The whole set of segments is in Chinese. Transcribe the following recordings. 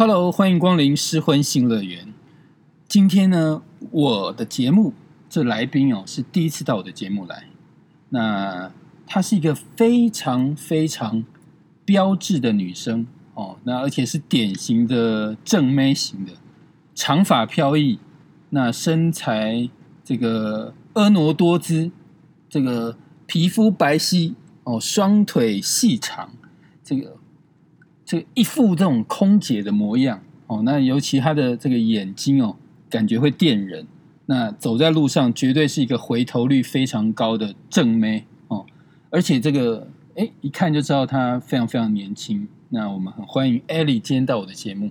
Hello，欢迎光临失婚新乐园。今天呢，我的节目这来宾哦是第一次到我的节目来。那她是一个非常非常标致的女生哦，那而且是典型的正妹型的，长发飘逸，那身材这个婀娜多姿，这个皮肤白皙哦，双腿细长，这个。这一副这种空姐的模样哦，那尤其她的这个眼睛哦，感觉会电人。那走在路上绝对是一个回头率非常高的正妹哦，而且这个哎一看就知道她非常非常年轻。那我们很欢迎艾莉今天到我的节目。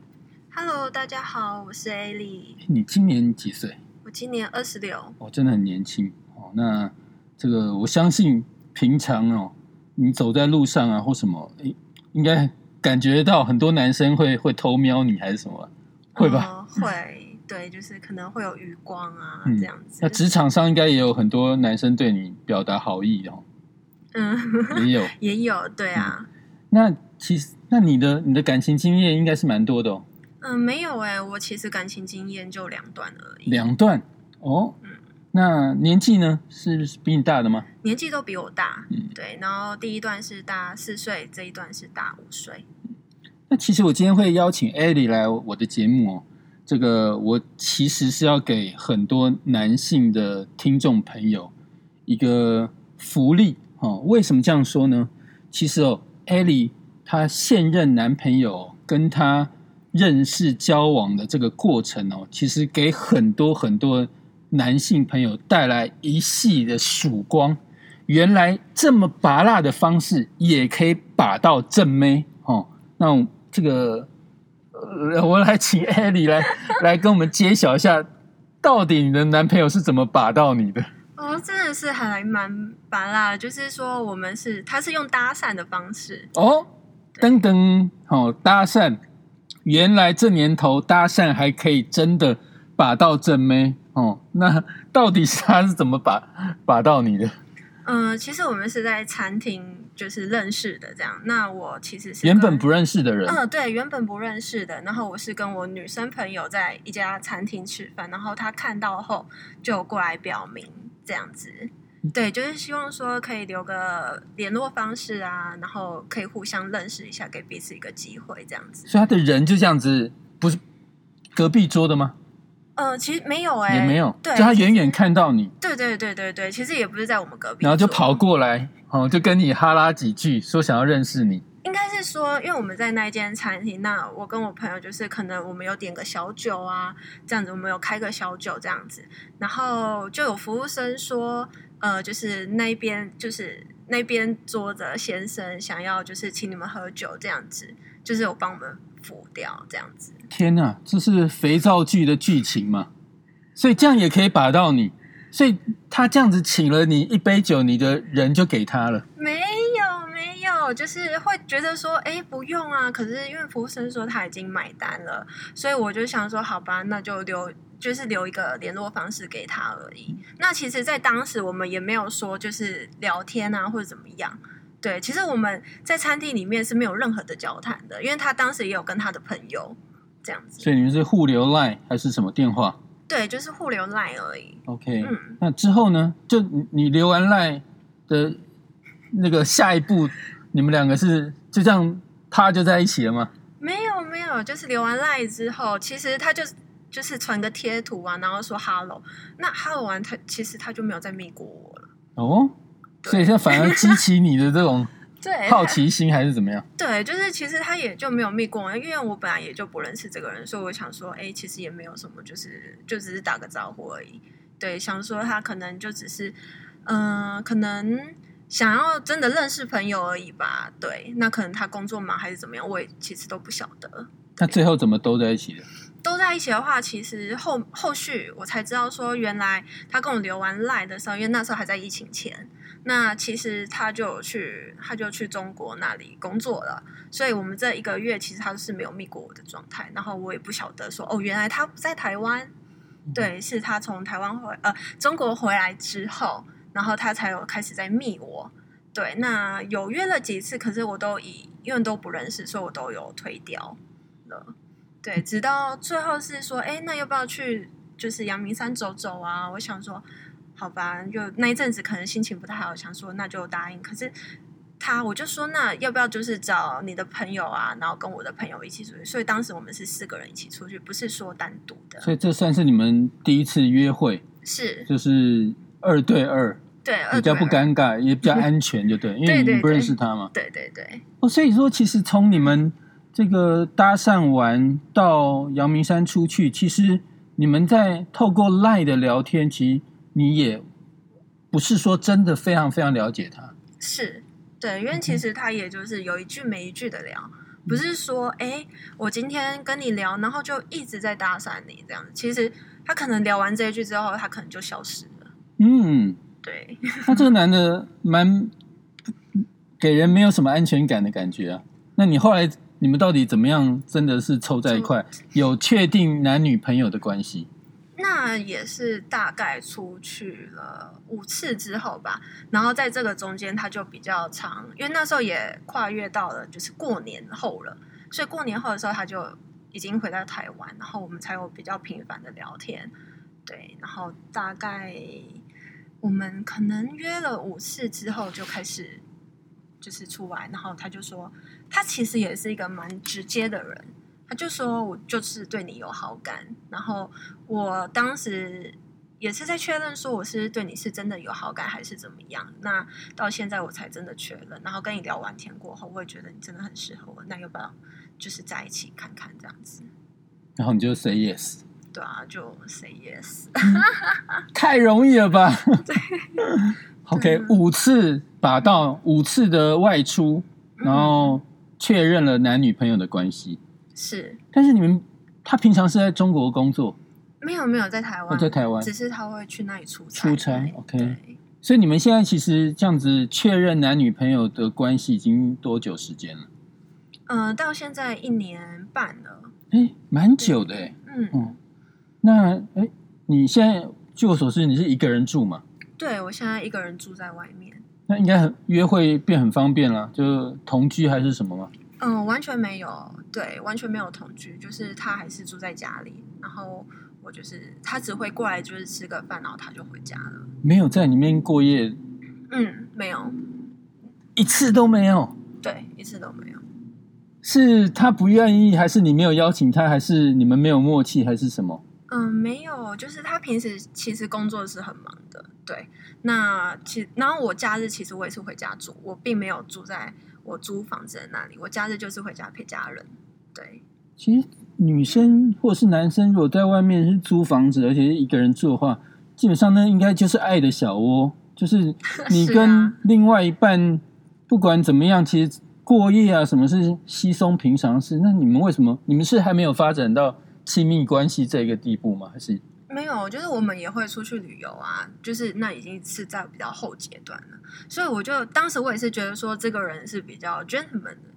Hello，大家好，我是艾莉。你今年几岁？我今年二十六。哦，真的很年轻哦。那这个我相信平常哦，你走在路上啊或什么，哎，应该。感觉到很多男生会会偷瞄你还是什么？会吧？会，对，就是可能会有余光啊，这样子。那职场上应该也有很多男生对你表达好意哦。嗯，也有，也有，对啊。那其实，那你的你的感情经验应该是蛮多的哦。嗯，没有哎，我其实感情经验就两段而已。两段哦。嗯。那年纪呢？是比你大的吗？年纪都比我大，嗯，对。然后第一段是大四岁，这一段是大五岁。那其实我今天会邀请艾莉来我的节目哦，这个我其实是要给很多男性的听众朋友一个福利哦。为什么这样说呢？其实哦，艾莉她现任男朋友跟她认识交往的这个过程哦，其实给很多很多。男性朋友带来一系的曙光，原来这么拔辣的方式也可以把到正妹哦。那这个，我来请艾莉来 来跟我们揭晓一下，到底你的男朋友是怎么把到你的？哦，真的是还蛮拔辣，就是说我们是他是用搭讪的方式哦，噔噔哦，搭讪，原来这年头搭讪还可以真的把到正妹。哦，那到底是他是怎么把把到你的？嗯，其实我们是在餐厅就是认识的，这样。那我其实是原本不认识的人。嗯，对，原本不认识的。然后我是跟我女生朋友在一家餐厅吃饭，然后他看到后就过来表明这样子。对，就是希望说可以留个联络方式啊，然后可以互相认识一下，给彼此一个机会这样子。所以他的人就这样子，不是隔壁桌的吗？呃，其实没有哎，也没有，对就他远远看到你，对对对对对，其实也不是在我们隔壁，然后就跑过来，哦，就跟你哈拉几句，说想要认识你。应该是说，因为我们在那一间餐厅，那我跟我朋友就是可能我们有点个小酒啊，这样子，我们有开个小酒这样子，然后就有服务生说，呃，就是那边就是那边坐着先生想要就是请你们喝酒这样子，就是有帮我们。浮掉这样子，天哪，这是肥皂剧的剧情嘛？所以这样也可以把到你，所以他这样子请了你一杯酒，你的人就给他了？没有没有，就是会觉得说，哎，不用啊。可是因为服务生说他已经买单了，所以我就想说，好吧，那就留，就是留一个联络方式给他而已。那其实，在当时我们也没有说就是聊天啊，或者怎么样。对，其实我们在餐厅里面是没有任何的交谈的，因为他当时也有跟他的朋友这样子。所以你们是互留 line 还是什么电话？对，就是互留 line 而已。OK，嗯，那之后呢？就你留完 line 的那个下一步，你们两个是就这样他就在一起了吗？没有，没有，就是留完 line 之后，其实他就就是传个贴图啊，然后说 hello，那 hello 完他其实他就没有再密过我了。哦。所以现在反而激起你的这种 好奇心，还是怎么样？对，就是其实他也就没有密过，因为我本来也就不认识这个人，所以我想说，哎，其实也没有什么，就是就只是打个招呼而已。对，想说他可能就只是，嗯，可能想要真的认识朋友而已吧。对，那可能他工作忙还是怎么样，我也其实都不晓得。那最后怎么都在一起的？都在一起的话，其实后后续我才知道说，原来他跟我留完赖的时候，因为那时候还在疫情前。那其实他就去，他就去中国那里工作了，所以我们这一个月其实他是没有密过我的状态，然后我也不晓得说哦，原来他不在台湾，对，是他从台湾回呃中国回来之后，然后他才有开始在密我，对，那有约了几次，可是我都以因为都不认识，所以我都有推掉了。对，直到最后是说，哎，那要不要去就是阳明山走走啊？我想说，好吧，就那一阵子可能心情不太好，想说那就答应。可是他，我就说，那要不要就是找你的朋友啊，然后跟我的朋友一起出去？所以当时我们是四个人一起出去，不是说单独的。所以这算是你们第一次约会，是就是二对二，对，比较不尴尬，也比较安全，就对，因为你不认识他嘛。对对对。哦，所以说其实从你们。这个搭讪完到阳明山出去，其实你们在透过赖的聊天，其实你也不是说真的非常非常了解他。是，对，因为其实他也就是有一句没一句的聊，不是说哎，我今天跟你聊，然后就一直在搭讪你这样子。其实他可能聊完这一句之后，他可能就消失了。嗯，对。那这个男的蛮给人没有什么安全感的感觉啊。那你后来？你们到底怎么样？真的是凑在一块，有确定男女朋友的关系？那也是大概出去了五次之后吧。然后在这个中间，他就比较长，因为那时候也跨越到了就是过年后了，所以过年后的时候他就已经回到台湾，然后我们才有比较频繁的聊天。对，然后大概我们可能约了五次之后就开始。就是出来，然后他就说，他其实也是一个蛮直接的人，他就说我就是对你有好感，然后我当时也是在确认说我是对你是真的有好感还是怎么样，那到现在我才真的确认，然后跟你聊完天过后，我也觉得你真的很适合我，那要不要就是在一起看看这样子？然后你就 say yes，对啊，就 say yes，太容易了吧？对。OK，五次把到五次的外出，然后确认了男女朋友的关系。是，但是你们他平常是在中国工作？没有，没有在台湾，在台湾，只是他会去那里出差。出差，OK。所以你们现在其实这样子确认男女朋友的关系已经多久时间了？嗯，到现在一年半了。哎，蛮久的哎。嗯嗯。那哎，你现在据我所知，你是一个人住吗？对，我现在一个人住在外面。那应该很约会变很方便了，就同居还是什么吗？嗯，完全没有，对，完全没有同居，就是他还是住在家里，然后我就是他只会过来就是吃个饭，然后他就回家了。没有在里面过夜？嗯，没有，一次都没有。对，一次都没有。是他不愿意，还是你没有邀请他，还是你们没有默契，还是什么？嗯，没有，就是他平时其实工作是很忙的，对。那其然后我假日其实我也是回家住，我并没有住在我租房子在那里，我假日就是回家陪家人。对，其实女生或者是男生，如果在外面是租房子，而且是一个人住的话，基本上那，应该就是爱的小窝，就是 你跟另外一半不管怎么样，其实过夜啊，什么是稀松平常事。那你们为什么？你们是还没有发展到？亲密关系这个地步吗？还是没有？就是我们也会出去旅游啊，就是那已经是在比较后阶段了。所以我就当时我也是觉得说，这个人是比较 gentleman 的，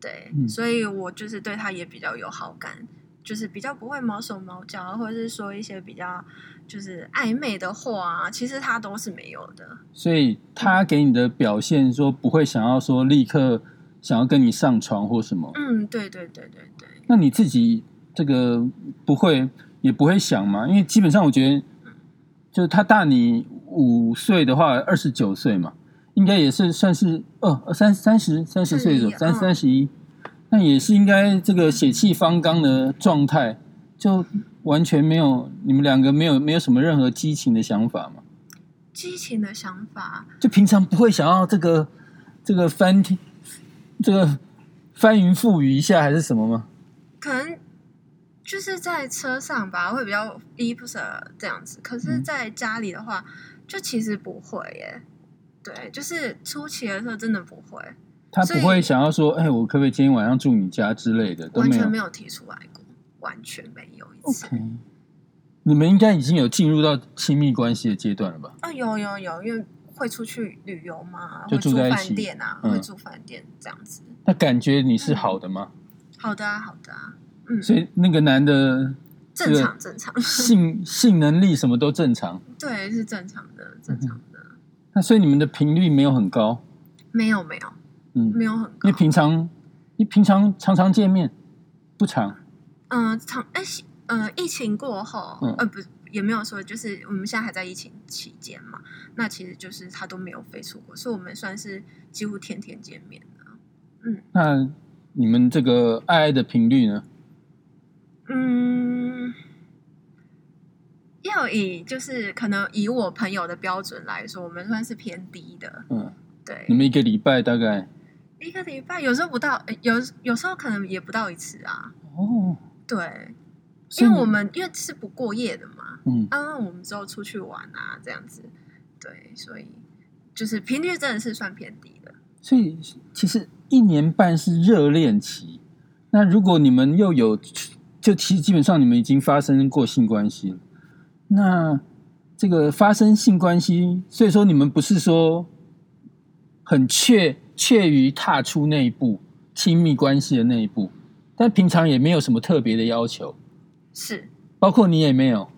对，所以我就是对他也比较有好感，就是比较不会毛手毛脚，或者是说一些比较就是暧昧的话，啊其实他都是没有的。所以他给你的表现说不会想要说立刻想要跟你上床或什么？嗯，对对对对对。那你自己？这个不会也不会想嘛，因为基本上我觉得，就是他大你五岁的话，二十九岁嘛，应该也是算是二三三十三十岁的三三十一，那也是应该这个血气方刚的状态，就完全没有你们两个没有没有什么任何激情的想法嘛？激情的想法，就平常不会想要这个这个翻天这个翻云覆雨一下还是什么吗？可能。就是在车上吧，会比较依不舍这样子。可是，在家里的话，就其实不会耶。对，就是初期的时候真的不会。他不会想要说：“哎，我可不可以今天晚上住你家之类的？”完全没有提出来过，完全没有一次。你们应该已经有进入到亲密关系的阶段了吧？啊，有有有，因为会出去旅游嘛，就住在饭店啊，会住饭店这样子。那感觉你是好的吗？好的啊，好的啊。所以那个男的正常正常。性性能力什么都正常，对，是正常的正常的。那所以你们的频率没有很高，没有没有，嗯，没有很高。因为平常你平常常常见面不常，嗯，常哎，呃，疫情过后，嗯。呃，不，也没有说，就是我们现在还在疫情期间嘛，那其实就是他都没有飞出国，所以我们算是几乎天天见面的。那你们这个爱爱的频率呢？嗯，要以就是可能以我朋友的标准来说，我们算是偏低的。嗯，对你，们一个礼拜大概一个礼拜有时候不到，呃有有时候可能也不到一次啊。哦，对，因为我们因为是不过夜的嘛，嗯啊，我们之后出去玩啊，这样子，对，所以就是频率真的是算偏低的。所以其实一年半是热恋期。那如果你们又有，就其实基本上你们已经发生过性关系了。那这个发生性关系，所以说你们不是说很怯怯于踏出那一步亲密关系的那一步，但平常也没有什么特别的要求，是，包括你也没有，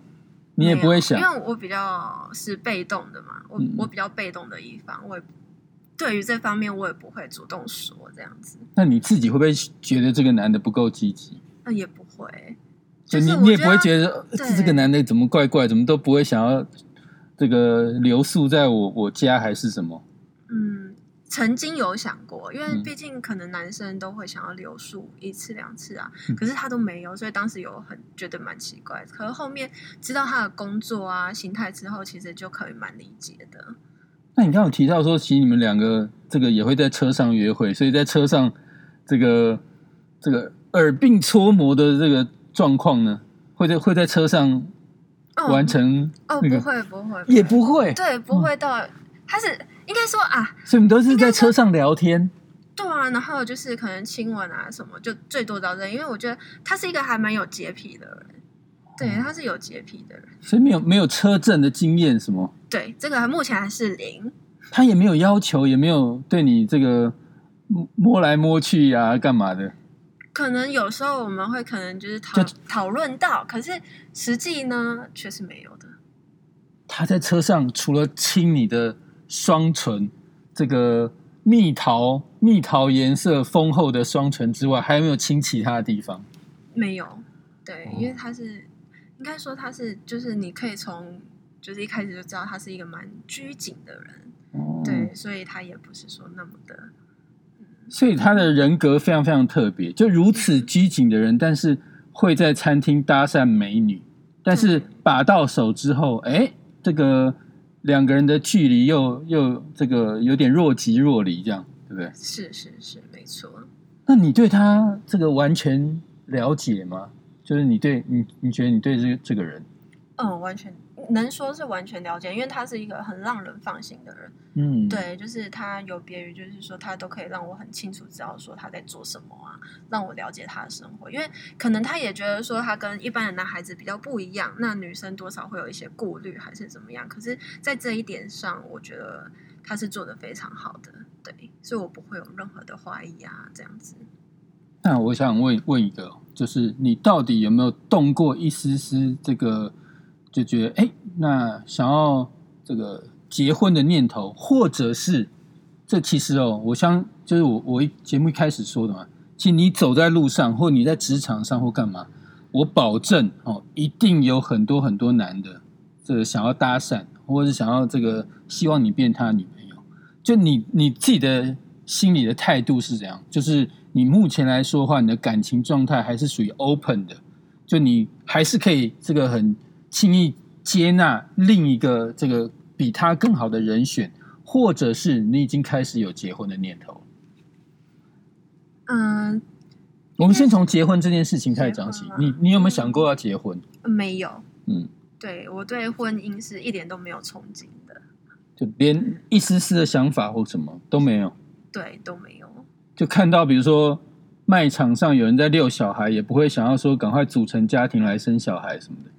你也不会想。因为我比较是被动的嘛，我、嗯。我比较被动的一方，我也对于这方面我也不会主动说这样子，那你自己会不会觉得这个男的不够积极？那也不会，就你你也不会觉得这个男的怎么怪怪，怎么都不会想要这个留宿在我我家还是什么？嗯，曾经有想过，因为嗯毕竟可能男生都会想要留宿一次两次啊，嗯可是他都没有，所以当时有很觉得蛮奇怪。可是后面知道他的工作啊、形态之后，其实就可以蛮理解的。那你刚刚有提到说，其实你们两个这个也会在车上约会，所以在车上这个这个耳鬓搓磨的这个状况呢，会在会在车上哦完成哦，那个、不会不会，也不会，对，不会到，他是应该说啊，所以你们都是在车上聊天。对啊，然后就是可能亲吻啊什么，就最多到这，因为我觉得他是一个还蛮有洁癖的人，对，他是有洁癖的人，所以没有没有车震的经验什么，对，这个目前还是零，他也没有要求，也没有对你这个摸摸来摸去呀、干嘛的。可能有时候我们会可能就是讨就讨论到，可是实际呢却是没有的。他在车上除了亲你的双唇，这个蜜桃蜜桃颜色丰厚的双唇之外，还有没有亲其他的地方？没有，对，哦因为他是应该说他是，就是你可以从就是一开始就知道他是一个蛮拘谨的人，哦对，所以他也不是说那么的，所以他的人格非常非常特别，就如此拘谨的人，但是会在餐厅搭讪美女，但是把到手之后，哎，这个两个人的距离又又这个有点若即若离，这样对不对？是是是，没错。那你对他这个完全了解吗？就是你对你，你觉得你对这个这个人，嗯，完全能说是完全了解，因为他是一个很让人放心的人。嗯，，对，就是他有别于，就是说他都可以让我很清楚知道说他在做什么啊，让我了解他的生活。因为可能他也觉得说他跟一般的男孩子比较不一样，那女生多少会有一些顾虑还是怎么样。可是，在这一点上，我觉得他是做的非常好的，对，所以我不会有任何的怀疑啊，这样子。那我想问问一个，就是你到底有没有动过一丝丝这个，就觉得哎，那想要这个结婚的念头，或者是这其实哦，我相就是我我一节目一开始说的嘛，其实你走在路上，或你在职场上或干嘛，我保证哦，一定有很多很多男的，这想要搭讪，或者是想要这个希望你变他女朋友。就你你自己的心里的态度是怎样？就是你目前来说的话，你的感情状态还是属于 open 的，就你还是可以这个很轻易接纳另一个这个比他更好的人选，或者是你已经开始有结婚的念头。嗯，我们先从结婚这件事情开始讲起你你有没有想过要结婚？没有，嗯，对我对婚姻是一点都没有憧憬的，就连一丝丝的想法或什么都没有。对，都没有。就看到比如说卖场上有人在遛小孩，也不会想要说赶快组成家庭来生小孩什么的。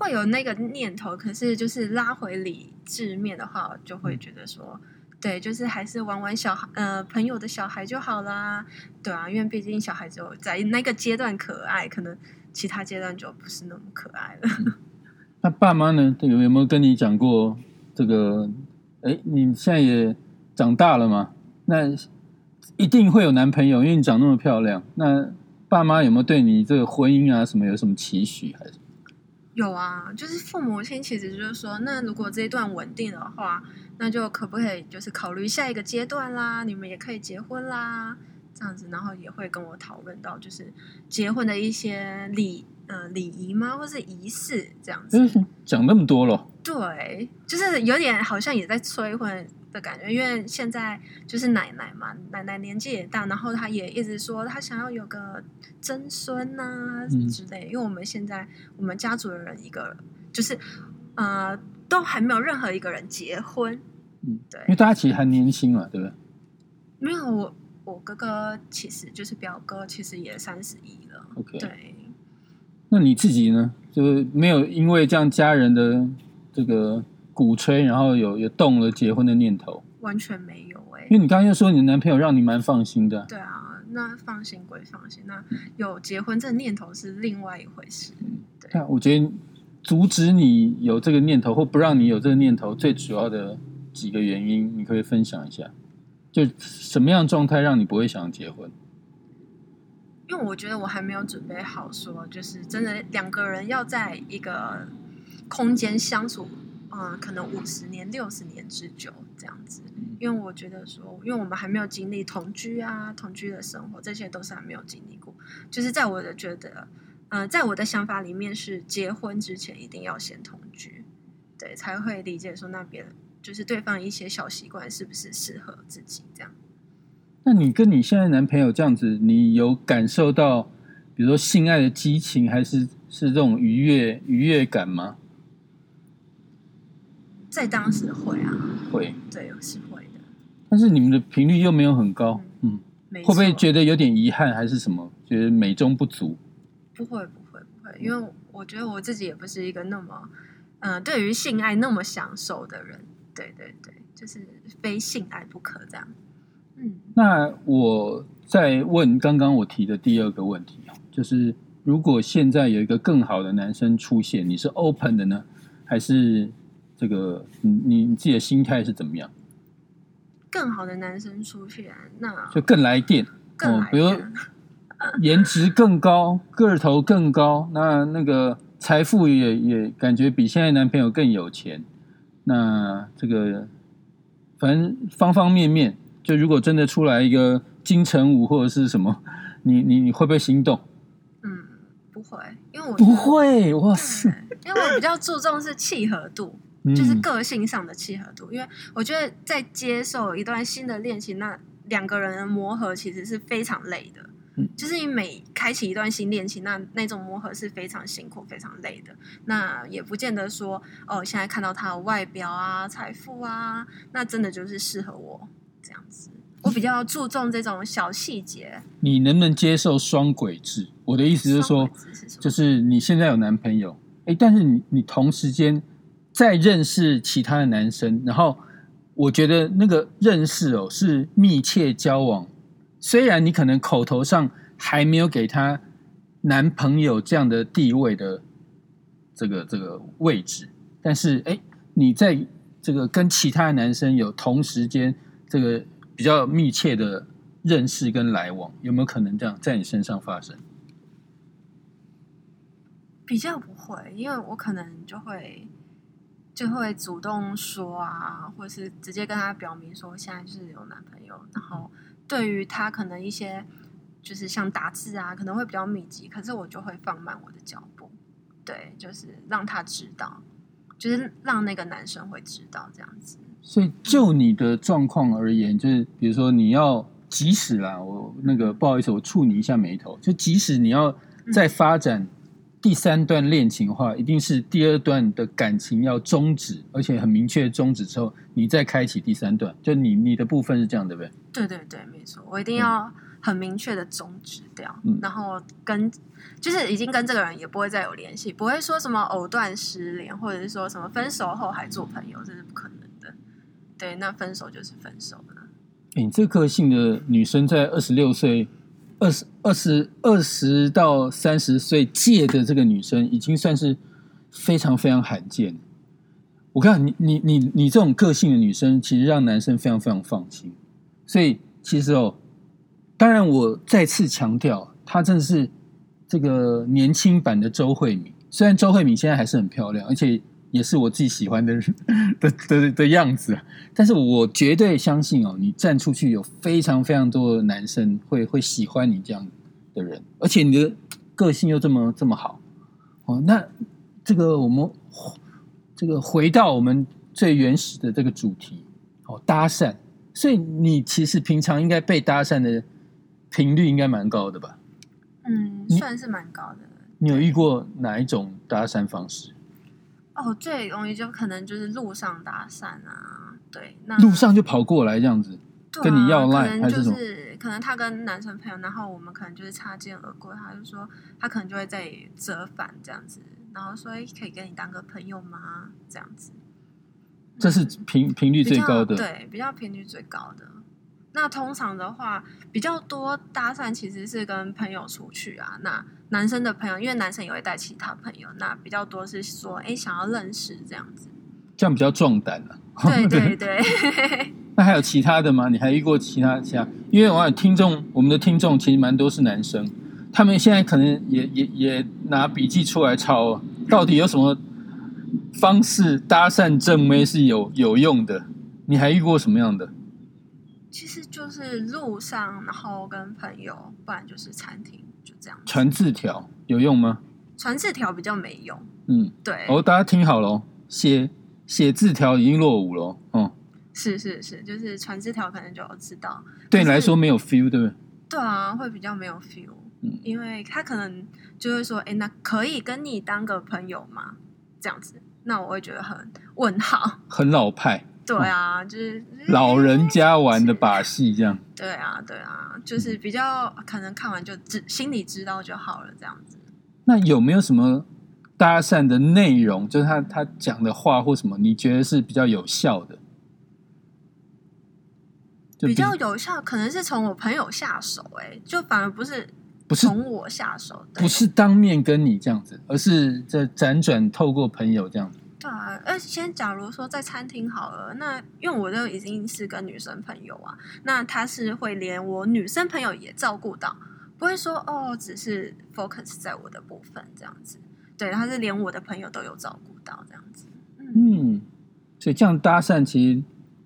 会有那个念头，可是就是拉回理智面的话，就会觉得说，对，就是还是玩玩小孩，呃，朋友的小孩就好啦，对啊，因为毕竟小孩只有在那个阶段可爱，可能其他阶段就不是那么可爱了。那爸妈呢？有有没有跟你讲过这个？哎，你现在也长大了嘛？那一定会有男朋友，因为你长那么漂亮。那爸妈有没有对你这个婚姻啊什么有什么期许？还是有啊，就是父母亲其实就是说，那如果这一段稳定的话，那就可不可以就是考虑下一个阶段啦？你们也可以结婚啦，这样子，然后也会跟我讨论到就是结婚的一些礼呃礼仪吗，或是仪式这样子。就是讲那么多了？对，就是有点好像也在催婚的感觉，因为现在就是奶奶嘛，奶奶年纪也大，然后她也一直说她想要有个曾孙呐、嗯之类。因为我们现在我们家族的人一个就是呃都还没有任何一个人结婚，嗯，对因为大家其实还年轻嘛，对不对？没有我我哥哥其实就是表哥，其实也三十一了 OK 对，那你自己呢？就是没有因为这样家人的这个鼓吹，然后有有动了结婚的念头？完全没有哎、因为你刚刚又说你的男朋友让你蛮放心的，对啊，那放心归放心，那有结婚这念头是另外一回事。对但我觉得阻止你有这个念头，或不让你有这个念头，最主要的几个原因，你可以分享一下。就什么样的状态让你不会想结婚？因为我觉得我还没有准备好说，就是真的两个人要在一个空间相处，嗯、可能五十年、六十年之久这样子。因为我觉得说，因为我们还没有经历同居啊、同居的生活，这些都是还没有经历过。就是在我的觉得，呃，在我的想法里面是结婚之前一定要先同居，对，才会理解说那边就是对方一些小习惯是不是适合自己这样。那你跟你现在男朋友这样子，你有感受到，比如说性爱的激情，还是是这种愉悦愉悦感吗？在当时会啊，会，对，是会的。但是你们的频率又没有很高，嗯，没会不会错觉得有点遗憾，还是什么？觉得美中不足？不会不会不会，因为我觉得我自己也不是一个那么，呃，对于性爱那么享受的人。对对对，就是非性爱不可这样。嗯，那我再问刚刚我提的第二个问题哦，就是如果现在有一个更好的男生出现，你是 open 的呢，还是这个你你你自己的心态是怎么样？更好的男生出现，那就更来电，更来比如电 颜值更高，个头更高，那那个财富也也感觉比现在男朋友更有钱，那这个反正方方面面，就如果真的出来一个金城武或者是什么，你你你会不会心动？嗯，不会，因为我不会，哇塞，因为我比较注重是契合度，嗯就是个性上的契合度。因为我觉得在接受一段新的恋情，那两个人的磨合其实是非常累的。嗯就是你每开启一段新恋情，那那种磨合是非常辛苦、非常累的。那也不见得说哦，现在看到他的外表啊、财富啊，那真的就是适合我这样子。我比较注重这种小细节。你能不能接受双轨制？我的意思是说就是你现在有男朋友，哎，但是你你同时间在认识其他的男生，然后我觉得那个认识哦是密切交往，虽然你可能口头上还没有给他男朋友这样的地位的这个这个位置，但是哎，你在这个跟其他的男生有同时间这个比较密切的认识跟来往，有没有可能这样在你身上发生？比较不会，因为我可能就会就会主动说啊，或者是直接跟他表明说现在就是有男朋友，然后对于他可能一些就是像打字啊，可能会比较密集，可是我就会放慢我的脚步，对，就是让他知道，就是让那个男生会知道这样子。所以就你的状况而言，就是比如说你要即使啦，我那个不好意思，我触你一下眉头，就即使你要再发展第三段恋情的话，一定是第二段的感情要终止，而且很明确的终止之后，你再开启第三段。就你你的部分是这样，对不对？对对对，没错，我一定要很明确的终止掉，嗯然后跟就是已经跟这个人也不会再有联系，不会说什么藕断丝连，或者是说什么分手后还做朋友，这是不可能的。对，那分手就是分手了。诶你这个性的女生在二十六岁、二十二十二十到三十岁界的这个女生，已经算是非常非常罕见。我看你你你你这种个性的女生，其实让男生非常非常放心。所以其实哦，当然我再次强调，她真的是这个年轻版的周慧敏。虽然周慧敏现在还是很漂亮，而且也是我自己喜欢的人 的的的样子，但是我绝对相信哦，你站出去有非常非常多的男生会会喜欢你这样的人，而且你的个性又这么这么好哦。那这个我们这个回到我们最原始的这个主题哦，搭讪。所以你其实平常应该被搭讪的频率应该蛮高的吧？嗯，算是蛮高的。你有遇过哪一种搭讪方式？哦，最容易就可能就是路上搭讪啊，对，那路上就跑过来这样子，跟你要赖还是什么？可能他跟男生朋友，然后我们可能就是擦肩而过，他就说他可能就会在折返这样子，然后说可以跟你当个朋友吗？这样子。这是频频率最高的，对，比较频率最高的。那通常的话，比较多搭讪其实是跟朋友出去啊。那男生的朋友，因为男生也会带其他朋友，那比较多是说，哎，想要认识这样子，这样比较壮胆啊。对对对。那还有其他的吗？你还遇过其他其他？因为我看听众，我们的听众其实蛮多是男生，他们现在可能也也也拿笔记出来抄，到底有什么？方式搭讪正妹是有有用的，你还遇过什么样的？其实就是路上，然后跟朋友，不然就是餐厅，就这样。传字条有用吗？传字条比较没用。嗯，对。哦，大家听好了，写写字条已经落伍了。嗯，是是是，就是传字条可能就知道。对你来说没有 feel，对不对？对啊，会比较没有 feel。嗯，因为他可能就会说：“哎，那可以跟你当个朋友吗？”这样子。那我会觉得很问号，很老派。对啊，就是老人家玩的把戏，这样。对啊，对啊，就是比较可能看完就知心里知道就好了，这样子。那有没有什么搭讪的内容，就是他他讲的话或什么，你觉得是比较有效的？比较有效，可能是从我朋友下手，哎，就反而不是。不是从我下手，不是当面跟你这样子，而是在辗转透过朋友这样子。对啊，呃，先假如说在餐厅好了，那因为我都已经是跟女生朋友啊，那他是会连我女生朋友也照顾到，不会说哦，只是 focus 在我的部分这样子。对，他是连我的朋友都有照顾到这样子。嗯，所以这样搭讪其实。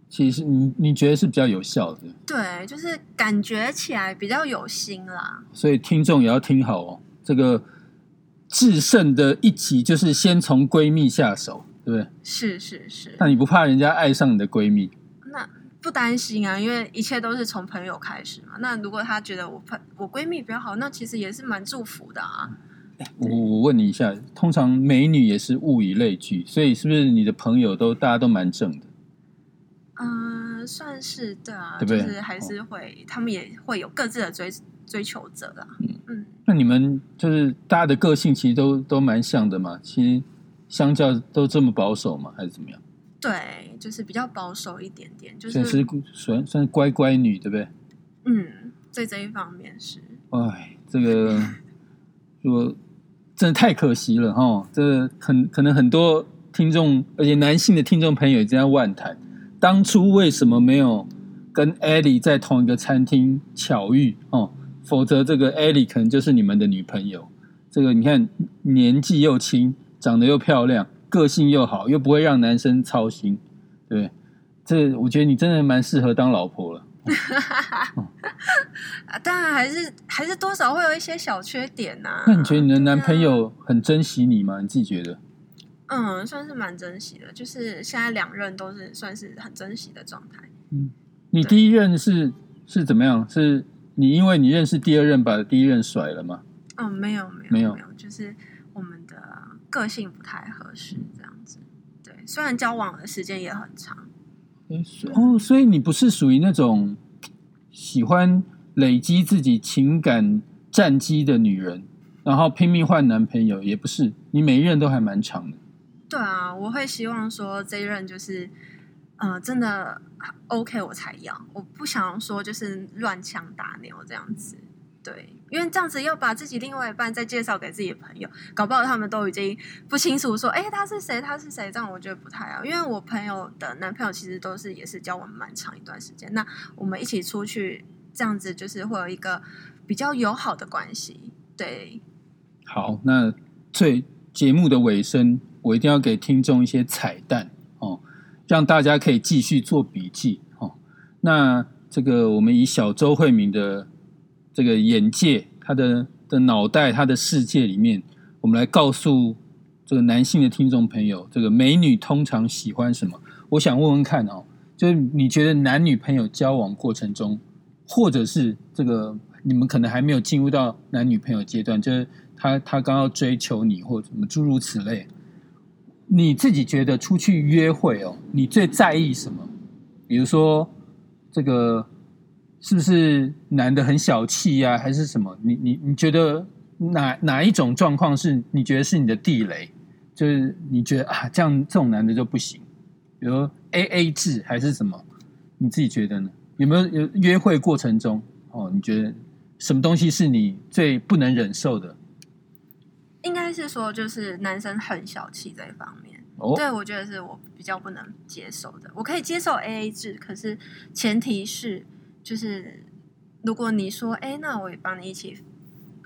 其实你你觉得是比较有效的，对，就是感觉起来比较有心啦。所以听众也要听好哦，这个制胜的一集就是先从闺蜜下手，对不对？是是是。那你不怕人家爱上你的闺蜜？那不担心啊，因为一切都是从朋友开始嘛。那如果她觉得我朋我闺蜜比较好，那其实也是蛮祝福的啊。我我问你一下，通常美女也是物以类聚，所以是不是你的朋友都大家都蛮正的？嗯，算是对啊，就是还是会，他们也会有各自的追追求者啦。嗯嗯，那你们就是大家的个性其实都都蛮像的嘛？其实相较都这么保守嘛，还是怎么样？对，就是比较保守一点点，就是算算是乖乖女，对不对？嗯，在这一方面是。哎，这个我真的太可惜了哈！这很可能很多听众，而且男性的听众朋友这样万谈。当初为什么没有跟艾莉在同一个餐厅巧遇哦？否则这个艾莉可能就是你们的女朋友。这个你看，年纪又轻，长得又漂亮，个性又好，又不会让男生操心，对这我觉得你真的蛮适合当老婆了。当然还是还是多少会有一些小缺点呐。那你觉得你的男朋友很珍惜你吗？你自己觉得？嗯，算是蛮珍惜的，就是现在两任都是算是很珍惜的状态。嗯，你第一任是是怎么样？是你因为你认识第二任把第一任甩了吗？嗯，没有没有没有，就是我们的个性不太合适这样子。对，虽然交往的时间也很长。哦，所以你不是属于那种喜欢累积自己情感战绩的女人，然后拼命换男朋友，也不是，你每一任都还蛮长的。对啊，我会希望说这一任就是，呃，真的 OK 我才要，我不想说就是乱枪打鸟这样子。对，因为这样子要把自己另外一半再介绍给自己的朋友，搞不好他们都已经不清楚说，哎，他是谁，他是谁，这样我觉得不太好。因为我朋友的男朋友其实都是也是交往蛮长一段时间，那我们一起出去这样子就是会有一个比较友好的关系。对，好，那最节目的尾声，我一定要给听众一些彩蛋，让大家可以继续做笔记哦。那这个我们以小周慧敏的这个眼界，他的的脑袋，他的世界里面，我们来告诉这个男性的听众朋友，这个美女通常喜欢什么？我想问问看哦，就是你觉得男女朋友交往过程中，或者是这个你们可能还没有进入到男女朋友阶段，就是他他刚要追求你或什么诸如此类，你自己觉得出去约会哦，你最在意什么？比如说这个是不是男的很小气呀、还是什么？你你你觉得哪哪一种状况是你觉得是你的地雷？就是你觉得啊，这样这种男的就不行，比如 A A 制还是什么？你自己觉得呢？有没有有约会过程中哦？你觉得什么东西是你最不能忍受的？应该是说就是男生很小气这一方面。哦，对，我觉得是我比较不能接受的。我可以接受 A A 制，可是前提是就是如果你说，哎，那我也帮你一起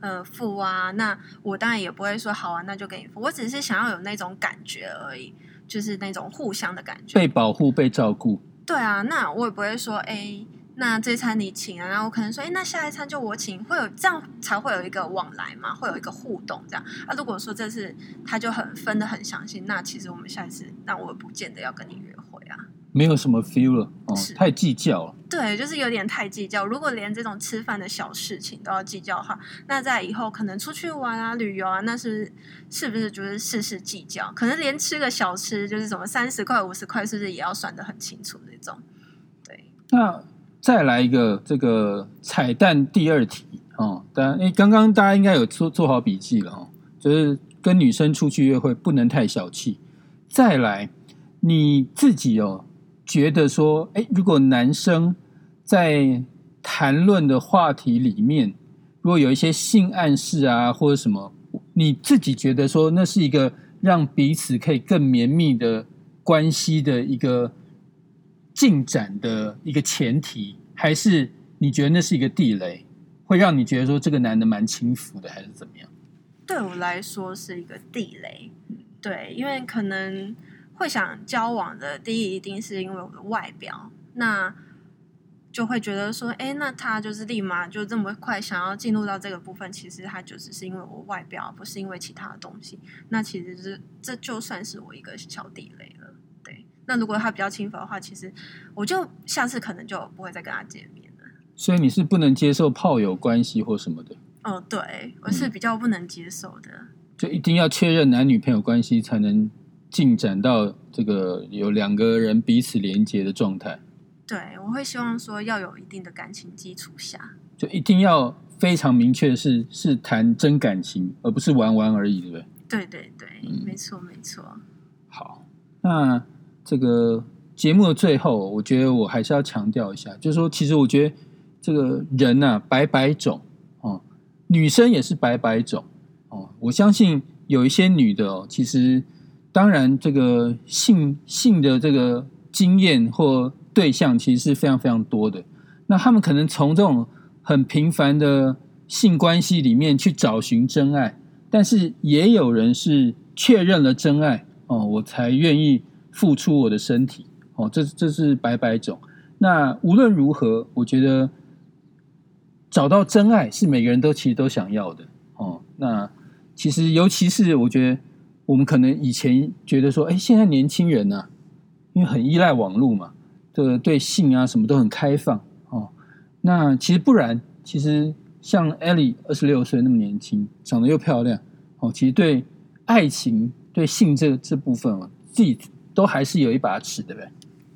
呃付啊，那我当然也不会说好啊，那就给你付。我只是想要有那种感觉而已，就是那种互相的感觉。被保护、被照顾，对啊，那我也不会说，哎，那这餐你请啊，然后我可能说，哎，那下一餐就我请，会有这样才会有一个往来嘛，会有一个互动这样啊。如果说这次他就很分的很详细，那其实我们下一次，那我也不见得要跟你约会啊。没有什么 feel 了哦，太计较了。对，就是有点太计较。如果连这种吃饭的小事情都要计较的话，那在以后可能出去玩啊、旅游啊，那是是不是就是事事计较？可能连吃个小吃，就是什么三十块、五十块，是不是也要算得很清楚那种？对，那再来一个这个彩蛋第二题哦，当然，诶，刚刚大家应该有做做好笔记了哦，就是跟女生出去约会不能太小气。再来，你自己哦觉得说，诶，如果男生在谈论的话题里面，如果有一些性暗示啊或者什么，你自己觉得说那是一个让彼此可以更绵密的关系的一个进展的一个前提，还是你觉得那是一个地雷，会让你觉得说这个男的蛮轻浮的，还是怎么样？对我来说是一个地雷。对，因为可能会想交往的第一，一定是因为我的外表，那就会觉得说，哎，那他就是立马就这么快想要进入到这个部分，其实他就只是因为我外表，不是因为其他的东西。那其实是这就算是我一个小地雷。那如果他比较轻浮的话，其实我就下次可能就不会再跟他见面了。所以你是不能接受炮友关系或什么的，哦，对，我是比较不能接受的。就一定要确认男女朋友关系才能进展到这个有两个人彼此连接的状态，对，我会希望说要有一定的感情基础下。就一定要非常明确是是谈真感情，而不是玩玩而已，对不对？对对对，嗯没错没错。好，那这个节目的最后，我觉得我还是要强调一下，就是说，其实我觉得这个人呐、百百种哦，女生也是百百种哦。我相信有一些女的哦，其实当然这个性性的这个经验或对象其实是非常非常多的。那他们可能从这种很平凡的性关系里面去找寻真爱，但是也有人是确认了真爱哦，我才愿意付出我的身体哦，这这是百百种。那无论如何，我觉得找到真爱是每个人都其实都想要的哦。那其实尤其是我觉得我们可能以前觉得说，哎，现在年轻人呢、因为很依赖网络嘛，这个对性啊什么都很开放哦。那其实不然，其实像 Ellie 二十六岁那么年轻，长得又漂亮哦，其实对爱情、对性这这部分哦，自己都还是有一把尺，对不对？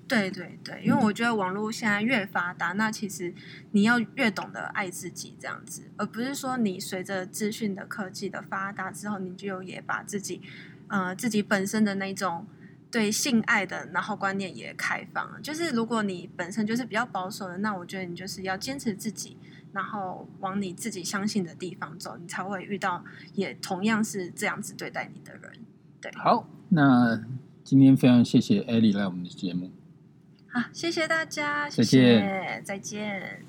对对对，因为我觉得网络现在越发达，那其实你要越懂得爱自己这样子，而不是说你随着资讯的科技的发达之后，你就也把自己呃自己本身的那种对性爱的然后观念也开放了。就是如果你本身就是比较保守的，那我觉得你就是要坚持自己，然后往你自己相信的地方走，你才会遇到也同样是这样子对待你的人。对好，那今天非常谢谢 Ellie 来我们的节目。好，谢谢大家，谢谢再见。